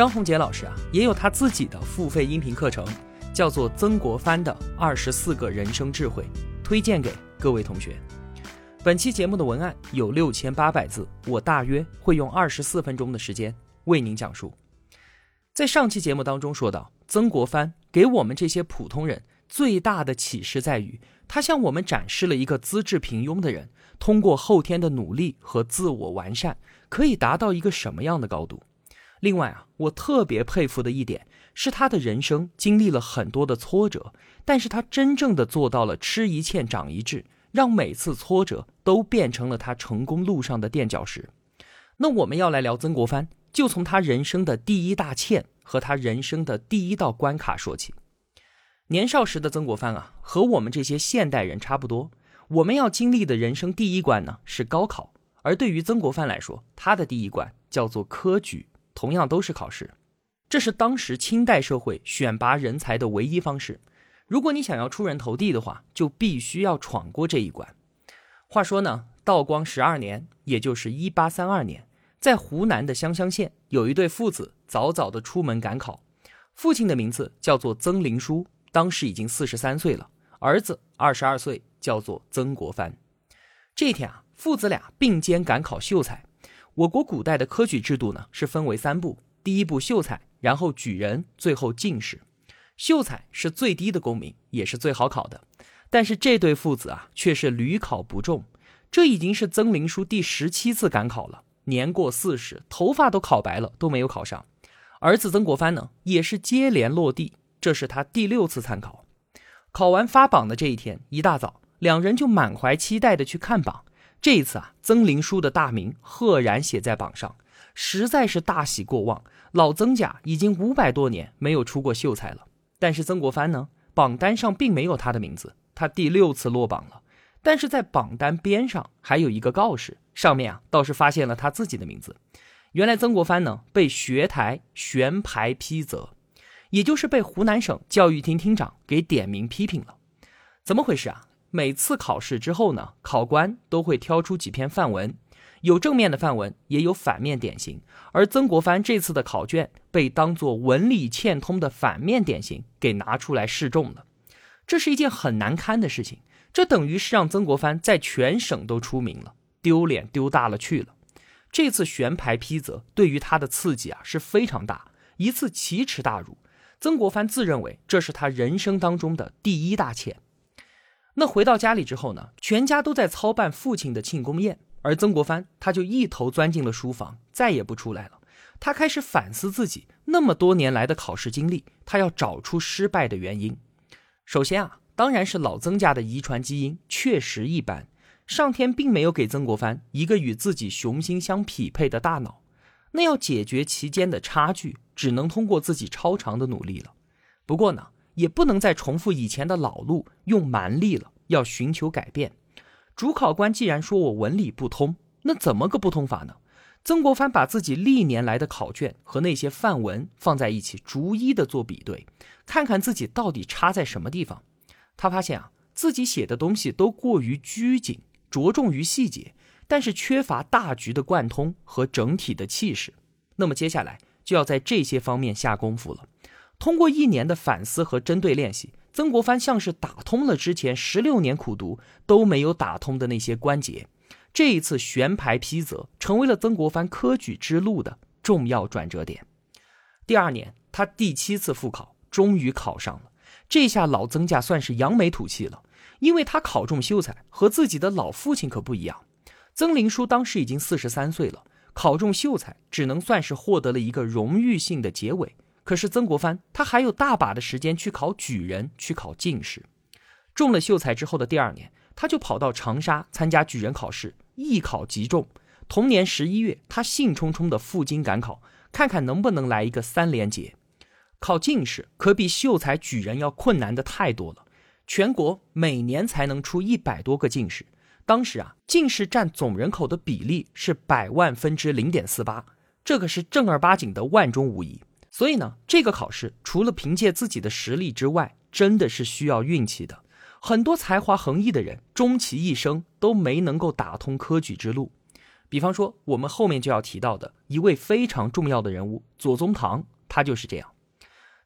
张宏杰老师啊，也有他自己的付费音频课程，叫做《曾国藩的二十四个人生智慧》，推荐给各位同学。本期节目的文案有六千八百字，我大约会用二十四分钟的时间为您讲述。在上期节目当中说到，曾国藩给我们这些普通人最大的启示在于，他向我们展示了一个资质平庸的人，通过后天的努力和自我完善，可以达到一个什么样的高度。另外啊，我特别佩服的一点是，他的人生经历了很多的挫折，但是他真正的做到了吃一堑长一智，让每次挫折都变成了他成功路上的垫脚石。那我们要来聊曾国藩，就从他人生的第一大堑和他人生的第一道关卡说起。年少时的曾国藩啊，和我们这些现代人差不多，我们要经历的人生第一关呢是高考，而对于曾国藩来说，他的第一关叫做科举。同样都是考试，这是当时清代社会选拔人才的唯一方式。如果你想要出人头地的话，就必须要闯过这一关。话说呢，道光十二年，也就是一八三二年，在湖南的湘乡县，有一对父子早早的出门赶考。父亲的名字叫做曾灵书，当时已经四十三岁了；儿子二十二岁，叫做曾国藩。这一天啊，父子俩并肩赶考秀才。我国古代的科举制度呢，是分为三步：第一步秀才，然后举人，最后进士。秀才是最低的功名，也是最好考的。但是这对父子啊，却是屡考不中。这已经是曾灵书第十七次赶考了，年过四十，头发都考白了，都没有考上。儿子曾国藩呢，也是接连落地，这是他第六次参考。考完发榜的这一天，一大早，两人就满怀期待的去看榜。这一次啊，曾林书的大名赫然写在榜上，实在是大喜过望。老曾家已经五百多年没有出过秀才了，但是曾国藩呢，榜单上并没有他的名字，他第六次落榜了。但是在榜单边上还有一个告示，上面啊倒是发现了他自己的名字。原来曾国藩呢被学台悬牌批责，也就是被湖南省教育厅厅长给点名批评了。怎么回事啊？每次考试之后呢，考官都会挑出几篇范文，有正面的范文，也有反面典型。而曾国藩这次的考卷被当作文理欠通的反面典型给拿出来示众了，这是一件很难堪的事情。这等于是让曾国藩在全省都出名了，丢脸丢大了去了。这次悬牌批责对于他的刺激啊是非常大，一次奇耻大辱。曾国藩自认为这是他人生当中的第一大堑。那回到家里之后呢，全家都在操办父亲的庆功宴，而曾国藩他就一头钻进了书房，再也不出来了。他开始反思自己那么多年来的考试经历，他要找出失败的原因。首先啊，当然是老曾家的遗传基因确实一般，上天并没有给曾国藩一个与自己雄心相匹配的大脑。那要解决其间的差距，只能通过自己超长的努力了。不过呢。也不能再重复以前的老路，用蛮力了，要寻求改变。主考官既然说我文理不通，那怎么个不通法呢？曾国藩把自己历年来的考卷和那些范文放在一起，逐一的做比对，看看自己到底差在什么地方。他发现啊，自己写的东西都过于拘谨，着重于细节，但是缺乏大局的贯通和整体的气势。那么接下来就要在这些方面下功夫了。通过一年的反思和针对练习，曾国藩像是打通了之前十六年苦读都没有打通的那些关节。这一次悬牌批责，成为了曾国藩科举之路的重要转折点。第二年，他第七次复考，终于考上了。这下老曾家算是扬眉吐气了，因为他考中秀才，和自己的老父亲可不一样。曾林书当时已经四十三岁了，考中秀才只能算是获得了一个荣誉性的结尾。可是曾国藩他还有大把的时间去考举人，去考进士。中了秀才之后的第二年，他就跑到长沙参加举人考试，一考即中。同年十一月，他兴冲冲的赴京赶考，看看能不能来一个三连捷。考进士可比秀才举人要困难的太多了。全国每年才能出一百多个进士，当时啊，进士占总人口的比例是百万分之零点四八，这可是正儿八经的万中无一。所以呢，这个考试除了凭借自己的实力之外，真的是需要运气的。很多才华横溢的人，终其一生都没能够打通科举之路。比方说，我们后面就要提到的一位非常重要的人物左宗棠，他就是这样。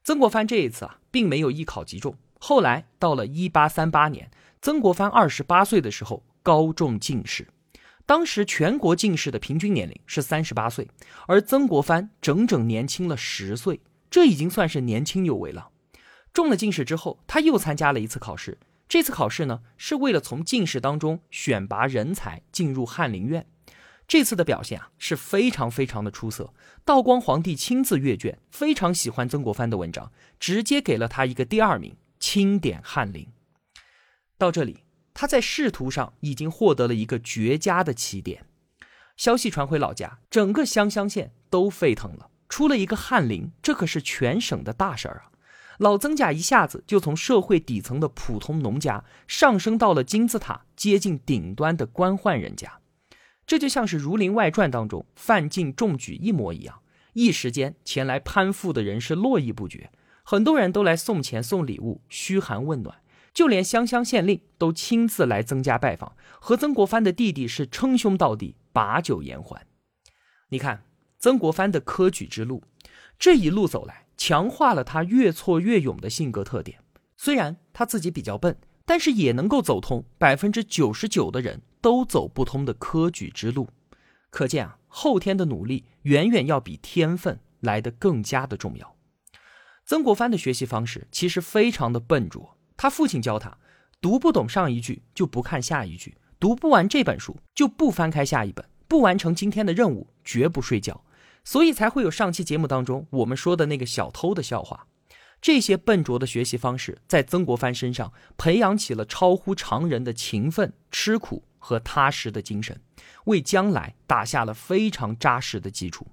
曾国藩这一次啊，并没有一考即中。后来到了一八三八年，曾国藩二十八岁的时候高中进士。当时全国进士的平均年龄是三十八岁，而曾国藩整整年轻了十岁，这已经算是年轻有为了。中了进士之后，他又参加了一次考试。这次考试呢，是为了从进士当中选拔人才进入翰林院。这次的表现啊，是非常非常的出色。道光皇帝亲自阅卷，非常喜欢曾国藩的文章，直接给了他一个第二名，钦点翰林。到这里，他在仕途上已经获得了一个绝佳的起点。消息传回老家，整个湘乡县都沸腾了。出了一个翰林，这可是全省的大事儿啊！老曾家一下子就从社会底层的普通农家，上升到了金字塔接近顶端的官宦人家。这就像是《儒林外传》当中范进中举一模一样，一时间前来攀附的人是络绎不绝，很多人都来送钱送礼物嘘寒问暖，就连湘乡县令都亲自来曾家拜访，和曾国藩的弟弟是称兄道弟，把酒言欢。你看曾国藩的科举之路，这一路走来，强化了他越挫越勇的性格特点。虽然他自己比较笨，但是也能够走通百分之九十九的人。都走不通的科举之路，可见啊，后天的努力远远要比天分来得更加的重要。曾国藩的学习方式其实非常的笨拙，他父亲教他，读不懂上一句就不看下一句，读不完这本书就不翻开下一本，不完成今天的任务绝不睡觉，所以才会有上期节目当中我们说的那个小偷的笑话。这些笨拙的学习方式在曾国藩身上培养起了超乎常人的勤奋、吃苦。和踏实的精神，为将来打下了非常扎实的基础。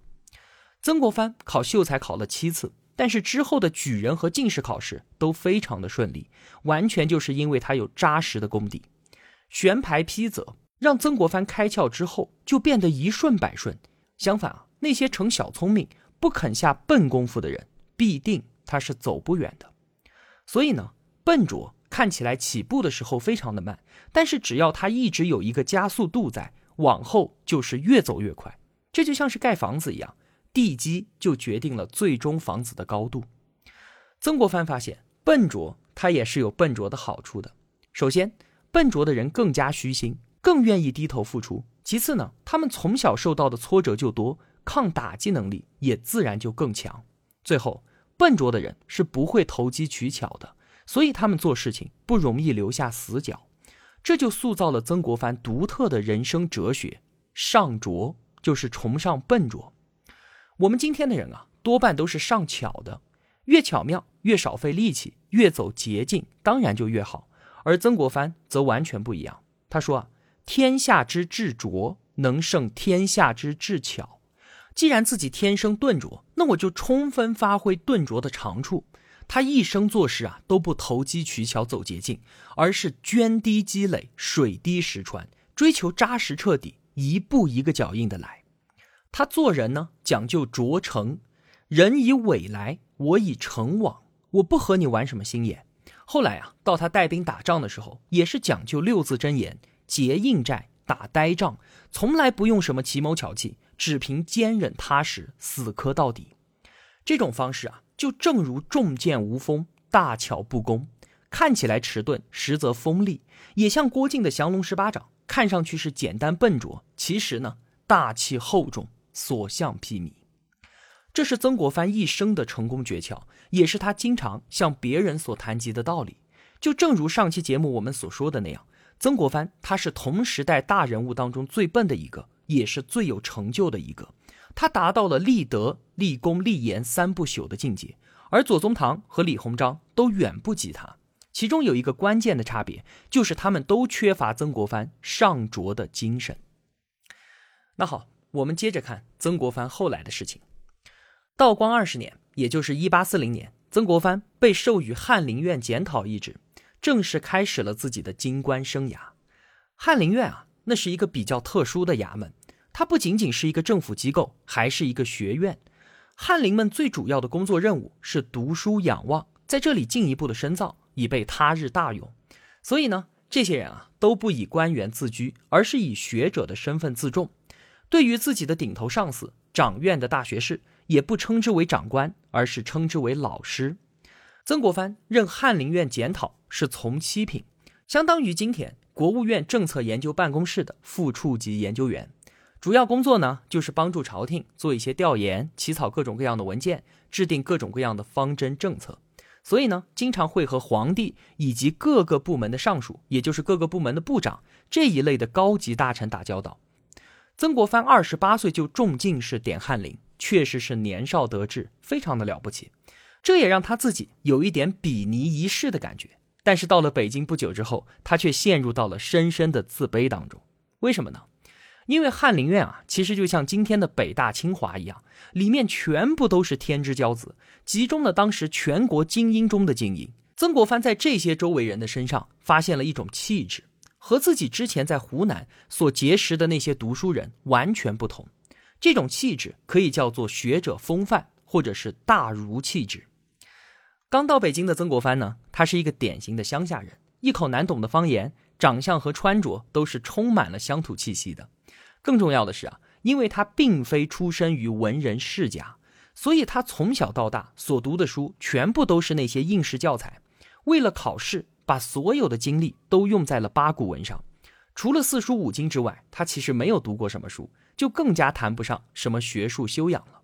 曾国藩考秀才考了七次，但是之后的举人和进士考试都非常的顺利，完全就是因为他有扎实的功底。悬牌批则让曾国藩开窍之后就变得一顺百顺。相反啊，那些成小聪明不肯下笨功夫的人，必定他是走不远的。所以呢，笨拙。看起来起步的时候非常的慢，但是只要他一直有一个加速度在，往后就是越走越快。这就像是盖房子一样，地基就决定了最终房子的高度。曾国藩发现笨拙，他也是有笨拙的好处的。首先，笨拙的人更加虚心，更愿意低头付出。其次呢，他们从小受到的挫折就多，抗打击能力也自然就更强。最后，笨拙的人是不会投机取巧的。所以他们做事情不容易留下死角，这就塑造了曾国藩独特的人生哲学：上拙就是崇尚笨拙。我们今天的人啊，多半都是上巧的，越巧妙越少费力气，越走捷径当然就越好。而曾国藩则完全不一样。他说啊，天下之至拙能胜天下之至巧。既然自己天生钝拙，那我就充分发挥钝拙的长处。他一生做事啊，都不投机取巧走捷径，而是涓滴积累，水滴石穿，追求扎实彻底，一步一个脚印的来。他做人呢，讲究拙诚，人以伪来，我以诚往，我不和你玩什么心眼。后来啊，到他带兵打仗的时候，也是讲究六字真言：结硬寨，打呆仗，从来不用什么奇谋巧计，只凭坚忍踏实，死磕到底。这种方式啊。就正如重剑无锋，大巧不工，看起来迟钝，实则锋利；也像郭靖的降龙十八掌，看上去是简单笨拙，其实呢大气厚重，所向披靡。这是曾国藩一生的成功诀窍，也是他经常向别人所谈及的道理。就正如上期节目我们所说的那样，曾国藩他是同时代大人物当中最笨的一个，也是最有成就的一个。他达到了立德、立功、立言三不朽的境界，而左宗棠和李鸿章都远不及他。其中有一个关键的差别，就是他们都缺乏曾国藩上卓的精神。那好，我们接着看曾国藩后来的事情。道光二十年，也就是一八四零年，曾国藩被授予翰林院检讨一职，正式开始了自己的京官生涯。翰林院啊，那是一个比较特殊的衙门，它不仅仅是一个政府机构，还是一个学院。翰林们最主要的工作任务是读书养望，在这里进一步的深造，以备他日大用。所以呢，这些人啊都不以官员自居，而是以学者的身份自重。对于自己的顶头上司掌院的大学士，也不称之为长官，而是称之为老师。曾国藩任翰林院检讨是从七品，相当于今天国务院政策研究办公室的副处级研究员。主要工作呢，就是帮助朝廷做一些调研，起草各种各样的文件，制定各种各样的方针政策。所以呢，经常会和皇帝以及各个部门的尚书，也就是各个部门的部长这一类的高级大臣打交道。曾国藩二十八岁就中进士，点翰林，确实是年少得志，非常的了不起。这也让他自己有一点比拟一世的感觉。但是到了北京不久之后，他却陷入到了深深的自卑当中。为什么呢？因为翰林院啊，其实就像今天的北大清华一样，里面全部都是天之骄子，集中了当时全国精英中的精英。曾国藩在这些周围人的身上发现了一种气质，和自己之前在湖南所结识的那些读书人完全不同。这种气质可以叫做学者风范，或者是大儒气质。刚到北京的曾国藩呢，他是一个典型的乡下人，一口难懂的方言，长相和穿着都是充满了乡土气息的。更重要的是啊，因为他并非出身于文人世家，所以他从小到大所读的书全部都是那些应试教材。为了考试，把所有的精力都用在了八股文上。除了四书五经之外，他其实没有读过什么书，就更加谈不上什么学术修养了。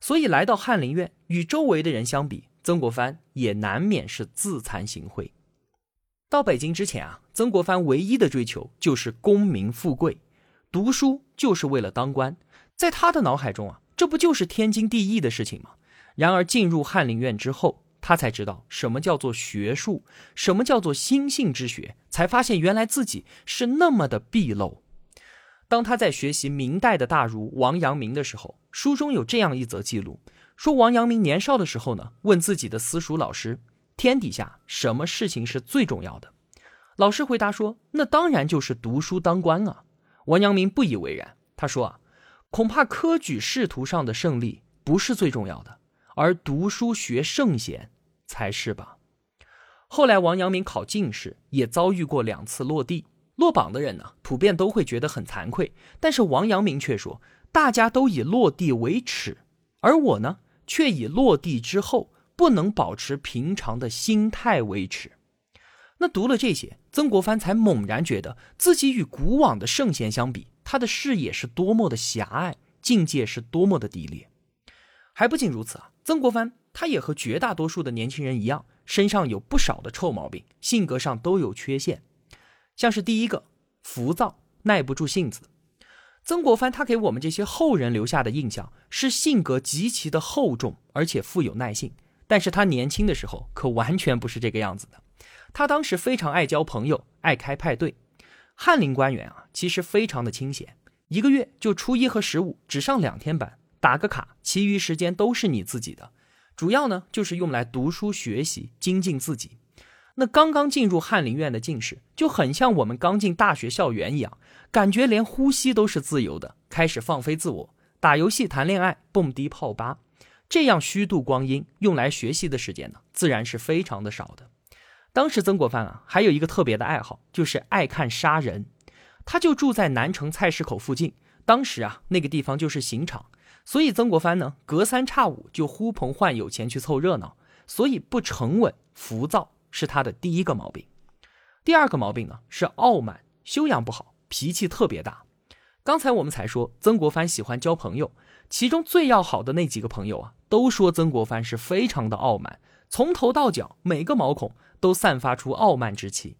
所以来到翰林院，与周围的人相比，曾国藩也难免是自惭形秽。到北京之前啊，曾国藩唯一的追求就是功名富贵。读书就是为了当官，在他的脑海中啊，这不就是天经地义的事情吗？然而进入翰林院之后，他才知道什么叫做学术，什么叫做心性之学，才发现原来自己是那么的鄙陋。当他在学习明代的大儒王阳明的时候，书中有这样一则记录：说王阳明年少的时候呢，问自己的私塾老师，天底下什么事情是最重要的？老师回答说：“那当然就是读书当官啊。”王阳明不以为然，他说：“啊，恐怕科举仕途上的胜利不是最重要的，而读书学圣贤才是吧。”后来，王阳明考进士也遭遇过两次落地落榜的人呢，普遍都会觉得很惭愧。但是王阳明却说：“大家都以落地为耻，而我呢，却以落地之后不能保持平常的心态为耻。”那读了这些，曾国藩才猛然觉得自己与古往的圣贤相比，他的视野是多么的狭隘，境界是多么的低劣。还不仅如此啊，曾国藩他也和绝大多数的年轻人一样，身上有不少的臭毛病，性格上都有缺陷。像是第一个，浮躁，耐不住性子。曾国藩他给我们这些后人留下的印象是性格极其的厚重，而且富有耐性。但是他年轻的时候可完全不是这个样子的。他当时非常爱交朋友，爱开派对。翰林官员啊，其实非常的清闲，一个月就初一和十五只上两天班，打个卡，其余时间都是你自己的。主要呢就是用来读书学习，精进自己。那刚刚进入翰林院的进士，就很像我们刚进大学校园一样，感觉连呼吸都是自由的，开始放飞自我，打游戏、谈恋爱、蹦迪、泡吧，这样虚度光阴，用来学习的时间呢，自然是非常的少的。当时曾国藩啊，还有一个特别的爱好，就是爱看杀人。他就住在南城菜市口附近，当时啊，那个地方就是刑场，所以曾国藩呢，隔三差五就呼朋唤友前去凑热闹。所以不沉稳、浮躁是他的第一个毛病。第二个毛病呢，是傲慢，修养不好，脾气特别大。刚才我们才说曾国藩喜欢交朋友，其中最要好的那几个朋友啊，都说曾国藩是非常的傲慢，从头到脚每个毛孔。都散发出傲慢之气，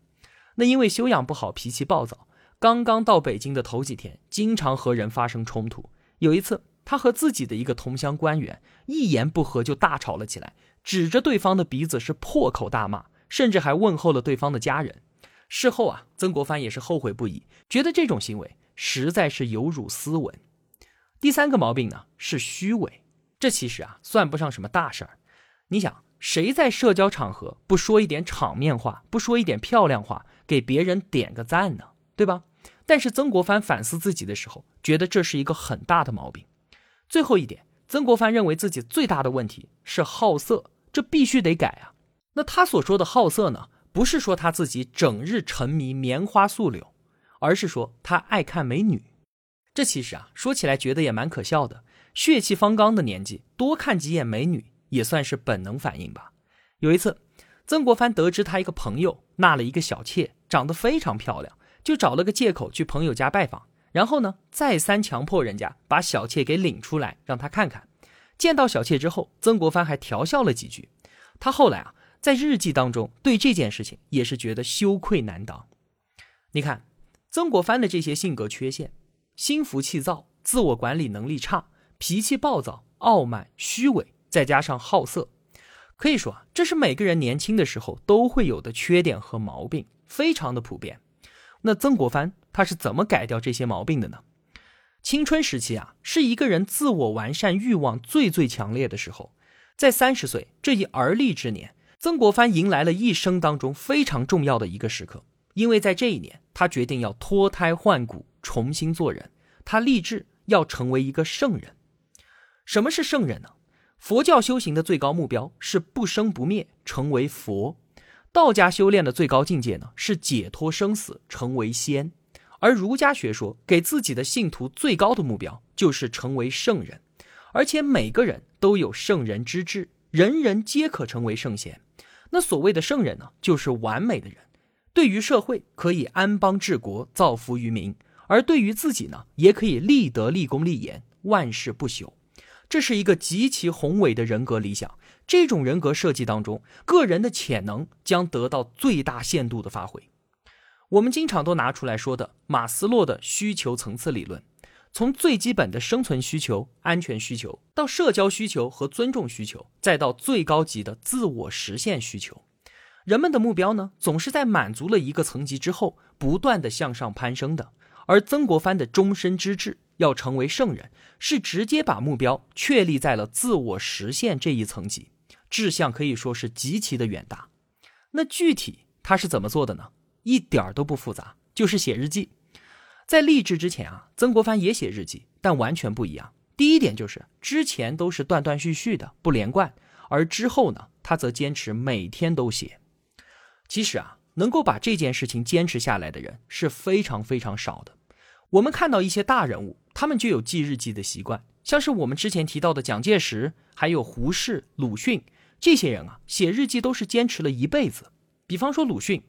那因为修养不好，脾气暴躁。刚刚到北京的头几天，经常和人发生冲突。有一次，他和自己的一个同乡官员一言不合就大吵了起来，指着对方的鼻子是破口大骂，甚至还问候了对方的家人。事后啊，曾国藩也是后悔不已，觉得这种行为实在是有辱斯文。第三个毛病呢是虚伪，这其实啊算不上什么大事儿。你想，谁在社交场合不说一点场面话，不说一点漂亮话，给别人点个赞呢？对吧？但是曾国藩反思自己的时候，觉得这是一个很大的毛病。最后一点，曾国藩认为自己最大的问题是好色，这必须得改啊。那他所说的好色呢，不是说他自己整日沉迷棉花素柳，而是说他爱看美女。这其实啊，说起来觉得也蛮可笑的。血气方刚的年纪，多看几眼美女也算是本能反应吧。有一次，曾国藩得知他一个朋友纳了一个小妾，长得非常漂亮，就找了个借口去朋友家拜访。然后呢，再三强迫人家把小妾给领出来，让他看看。见到小妾之后，曾国藩还调笑了几句。他后来啊，在日记当中对这件事情也是觉得羞愧难当。你看，曾国藩的这些性格缺陷。心浮气躁，自我管理能力差，脾气暴躁，傲慢虚伪，再加上好色，可以说啊，这是每个人年轻的时候都会有的缺点和毛病，非常的普遍。那曾国藩他是怎么改掉这些毛病的呢？青春时期啊，是一个人自我完善欲望最最强烈的时候，在三十岁这一而立之年，曾国藩迎来了一生当中非常重要的一个时刻，因为在这一年，他决定要脱胎换骨。重新做人，他立志要成为一个圣人。什么是圣人呢？佛教修行的最高目标是不生不灭，成为佛；道家修炼的最高境界呢是解脱生死，成为仙；而儒家学说给自己的信徒最高的目标就是成为圣人。而且每个人都有圣人之志，人人皆可成为圣贤。那所谓的圣人呢，就是完美的人，对于社会可以安邦治国，造福于民。而对于自己呢，也可以立德、立功、立言，万事不朽。这是一个极其宏伟的人格理想。这种人格设计当中，个人的潜能将得到最大限度的发挥。我们经常都拿出来说的马斯洛的需求层次理论，从最基本的生存需求、安全需求，到社交需求和尊重需求，再到最高级的自我实现需求。人们的目标呢，总是在满足了一个层级之后，不断的向上攀升的。而曾国藩的终身之志要成为圣人，是直接把目标确立在了自我实现这一层级，志向可以说是极其的远大。那具体他是怎么做的呢？一点儿都不复杂，就是写日记。在立志之前啊，曾国藩也写日记，但完全不一样。第一点就是之前都是断断续续的，不连贯，而之后呢，他则坚持每天都写。其实啊。能够把这件事情坚持下来的人是非常非常少的。我们看到一些大人物，他们就有记日记的习惯，像是我们之前提到的蒋介石，还有胡适、鲁迅这些人啊，写日记都是坚持了一辈子。比方说鲁迅，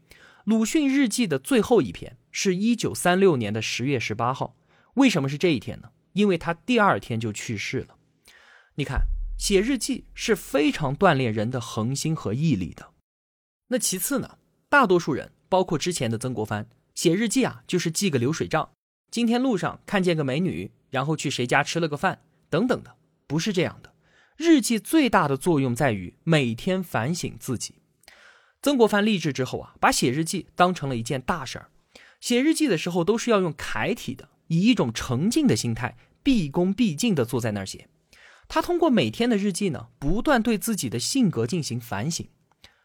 鲁迅日记的最后一篇是一九三六年的十月十八号。为什么是这一天呢？因为他第二天就去世了。你看，写日记是非常锻炼人的恒心和毅力的。那其次呢？大多数人，包括之前的曾国藩，写日记啊，就是记个流水账。今天路上看见个美女，然后去谁家吃了个饭，等等的，不是这样的。日记最大的作用在于每天反省自己。曾国藩立志之后啊，把写日记当成了一件大事儿。写日记的时候都是要用楷体的，以一种沉静的心态，毕恭毕敬地坐在那儿写。他通过每天的日记呢，不断对自己的性格进行反省。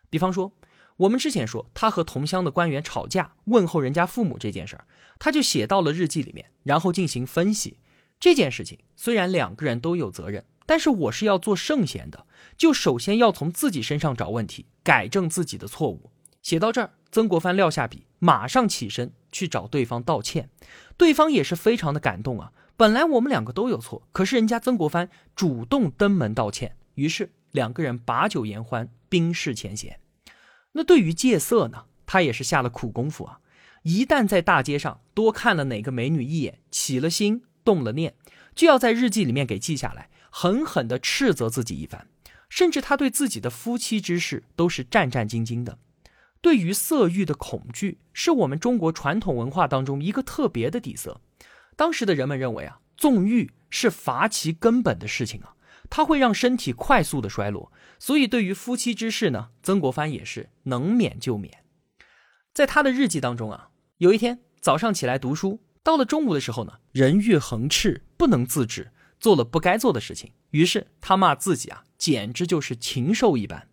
比方说。我们之前说他和同乡的官员吵架，问候人家父母这件事儿，他就写到了日记里面，然后进行分析。这件事情虽然两个人都有责任，但是我是要做圣贤的，就首先要从自己身上找问题，改正自己的错误。写到这儿，曾国藩撂下笔，马上起身去找对方道歉。对方也是非常的感动啊，本来我们两个都有错，可是人家曾国藩主动登门道歉，于是两个人把酒言欢，冰释前嫌。那对于戒色呢，他也是下了苦功夫啊。一旦在大街上多看了哪个美女一眼，起了心动了念，就要在日记里面给记下来，狠狠地斥责自己一番。甚至他对自己的夫妻之事都是战战兢兢的。对于色欲的恐惧，是我们中国传统文化当中一个特别的底色。当时的人们认为啊，纵欲是伐其根本的事情啊。它会让身体快速的衰落，所以对于夫妻之事呢，曾国藩也是能免就免。在他的日记当中啊，有一天早上起来读书，到了中午的时候呢，人欲横炽，不能自制，做了不该做的事情，于是他骂自己啊，简直就是禽兽一般。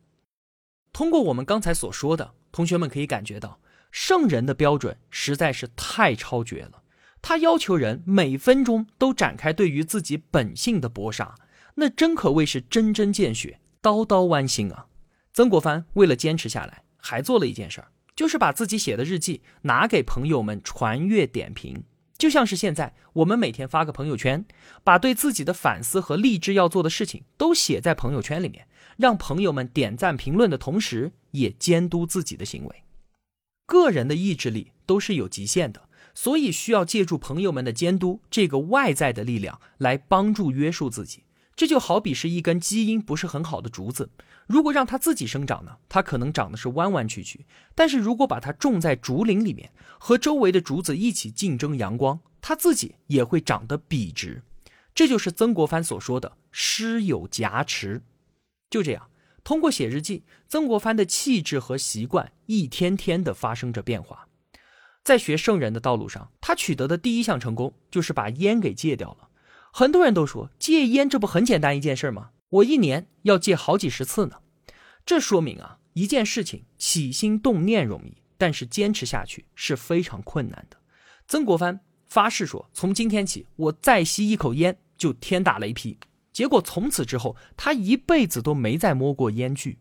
通过我们刚才所说的，同学们可以感觉到，圣人的标准实在是太超绝了。他要求人每分钟都展开对于自己本性的搏杀，那真可谓是针针见血，刀刀剜心啊！曾国藩为了坚持下来，还做了一件事儿，就是把自己写的日记拿给朋友们传阅点评。就像是现在我们每天发个朋友圈，把对自己的反思和励志要做的事情都写在朋友圈里面，让朋友们点赞评论的同时，也监督自己的行为。个人的意志力都是有极限的，所以需要借助朋友们的监督这个外在的力量来帮助约束自己。这就好比是一根基因不是很好的竹子，如果让它自己生长呢，它可能长得是弯弯曲曲；但是如果把它种在竹林里面，和周围的竹子一起竞争阳光，它自己也会长得笔直。这就是曾国藩所说的“师有夹持”。就这样，通过写日记，曾国藩的气质和习惯一天天的发生着变化。在学圣人的道路上，他取得的第一项成功就是把烟给戒掉了。很多人都说戒烟这不很简单一件事吗？我一年要戒好几十次呢。这说明啊，一件事情起心动念容易，但是坚持下去是非常困难的。曾国藩发誓说，从今天起，我再吸一口烟就天打雷劈。结果从此之后，他一辈子都没再摸过烟具。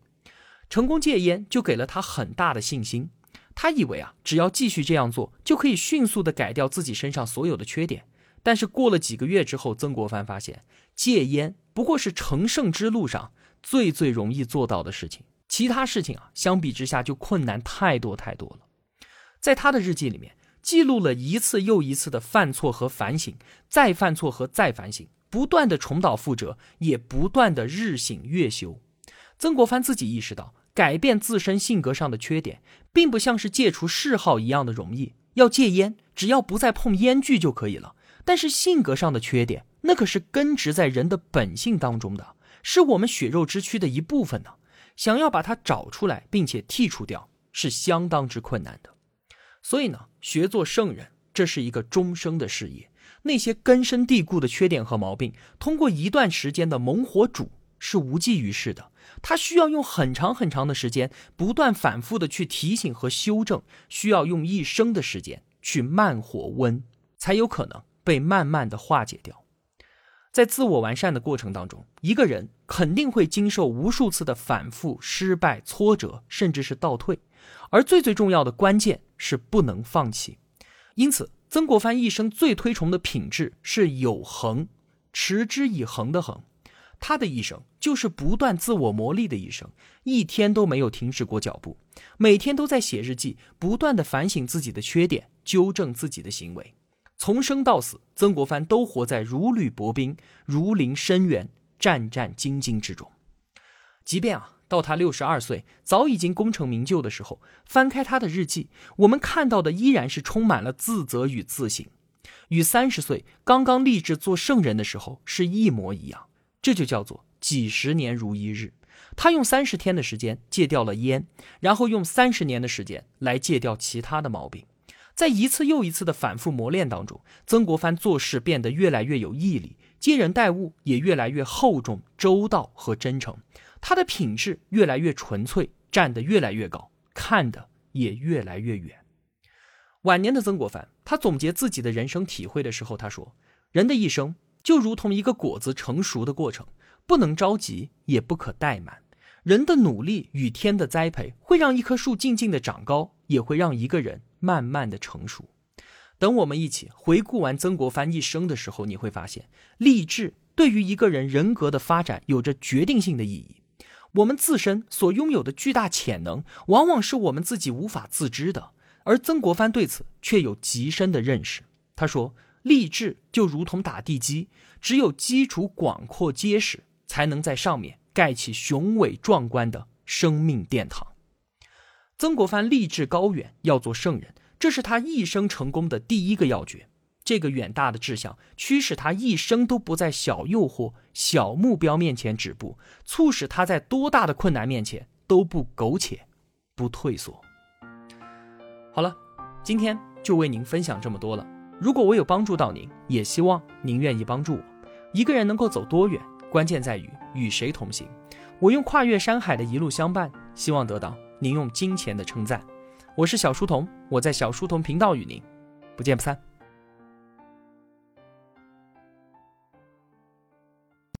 成功戒烟就给了他很大的信心。他以为啊，只要继续这样做，就可以迅速的改掉自己身上所有的缺点。但是过了几个月之后，曾国藩发现戒烟不过是成圣之路上最最容易做到的事情，其他事情啊相比之下就困难太多太多了。在他的日记里面，记录了一次又一次的犯错和反省，再犯错和再反省，不断的重蹈覆辙，也不断的日省月修。曾国藩自己意识到，改变自身性格上的缺点，并不像是戒除嗜好一样的容易。要戒烟，只要不再碰烟具就可以了。但是性格上的缺点，那可是根植在人的本性当中的，是我们血肉之躯的一部分呢。想要把它找出来，并且剔除掉，是相当之困难的。所以呢，学做圣人，这是一个终生的事业。那些根深蒂固的缺点和毛病，通过一段时间的猛火煮，是无济于事的。他需要用很长很长的时间，不断反复的去提醒和修正，需要用一生的时间去慢火温，才有可能。被慢慢的化解掉，在自我完善的过程当中，一个人肯定会经受无数次的反复、失败、挫折，甚至是倒退。而最最重要的关键是不能放弃。因此，曾国藩一生最推崇的品质是有恒，持之以恒的恒。他的一生就是不断自我磨砺的一生，一天都没有停止过脚步，每天都在写日记，不断的反省自己的缺点，纠正自己的行为。从生到死，曾国藩都活在如履薄冰、如临深渊、战战兢兢之中。即便啊，到他六十二岁，早已经功成名就的时候，翻开他的日记，我们看到的依然是充满了自责与自省，与三十岁刚刚立志做圣人的时候是一模一样。这就叫做几十年如一日。他用三十天的时间戒掉了烟，然后用三十年的时间来戒掉其他的毛病。在一次又一次的反复磨练当中，曾国藩做事变得越来越有毅力，接人待物也越来越厚重、周到和真诚。他的品质越来越纯粹，站得越来越高，看得也越来越远。晚年的曾国藩，他总结自己的人生体会的时候，他说：“人的一生就如同一个果子成熟的过程，不能着急，也不可怠慢。人的努力与天的栽培，会让一棵树静静的长高，也会让一个人。”慢慢的成熟。等我们一起回顾完曾国藩一生的时候，你会发现，励志对于一个人人格的发展有着决定性的意义。我们自身所拥有的巨大潜能，往往是我们自己无法自知的。而曾国藩对此却有极深的认识。他说：“励志就如同打地基，只有基础广阔结实，才能在上面盖起雄伟壮观的生命殿堂。”曾国藩立志高远，要做圣人，这是他一生成功的第一个要诀。这个远大的志向驱使他一生都不在小诱惑、小目标面前止步，促使他在多大的困难面前都不苟且、不退缩。好了，今天就为您分享这么多了。如果我有帮助到您，也希望您愿意帮助我。一个人能够走多远，关键在于与谁同行。我用跨越山海的一路相伴，希望得到您用金钱的称赞。我是小书童，我在小书童频道与您不见不散。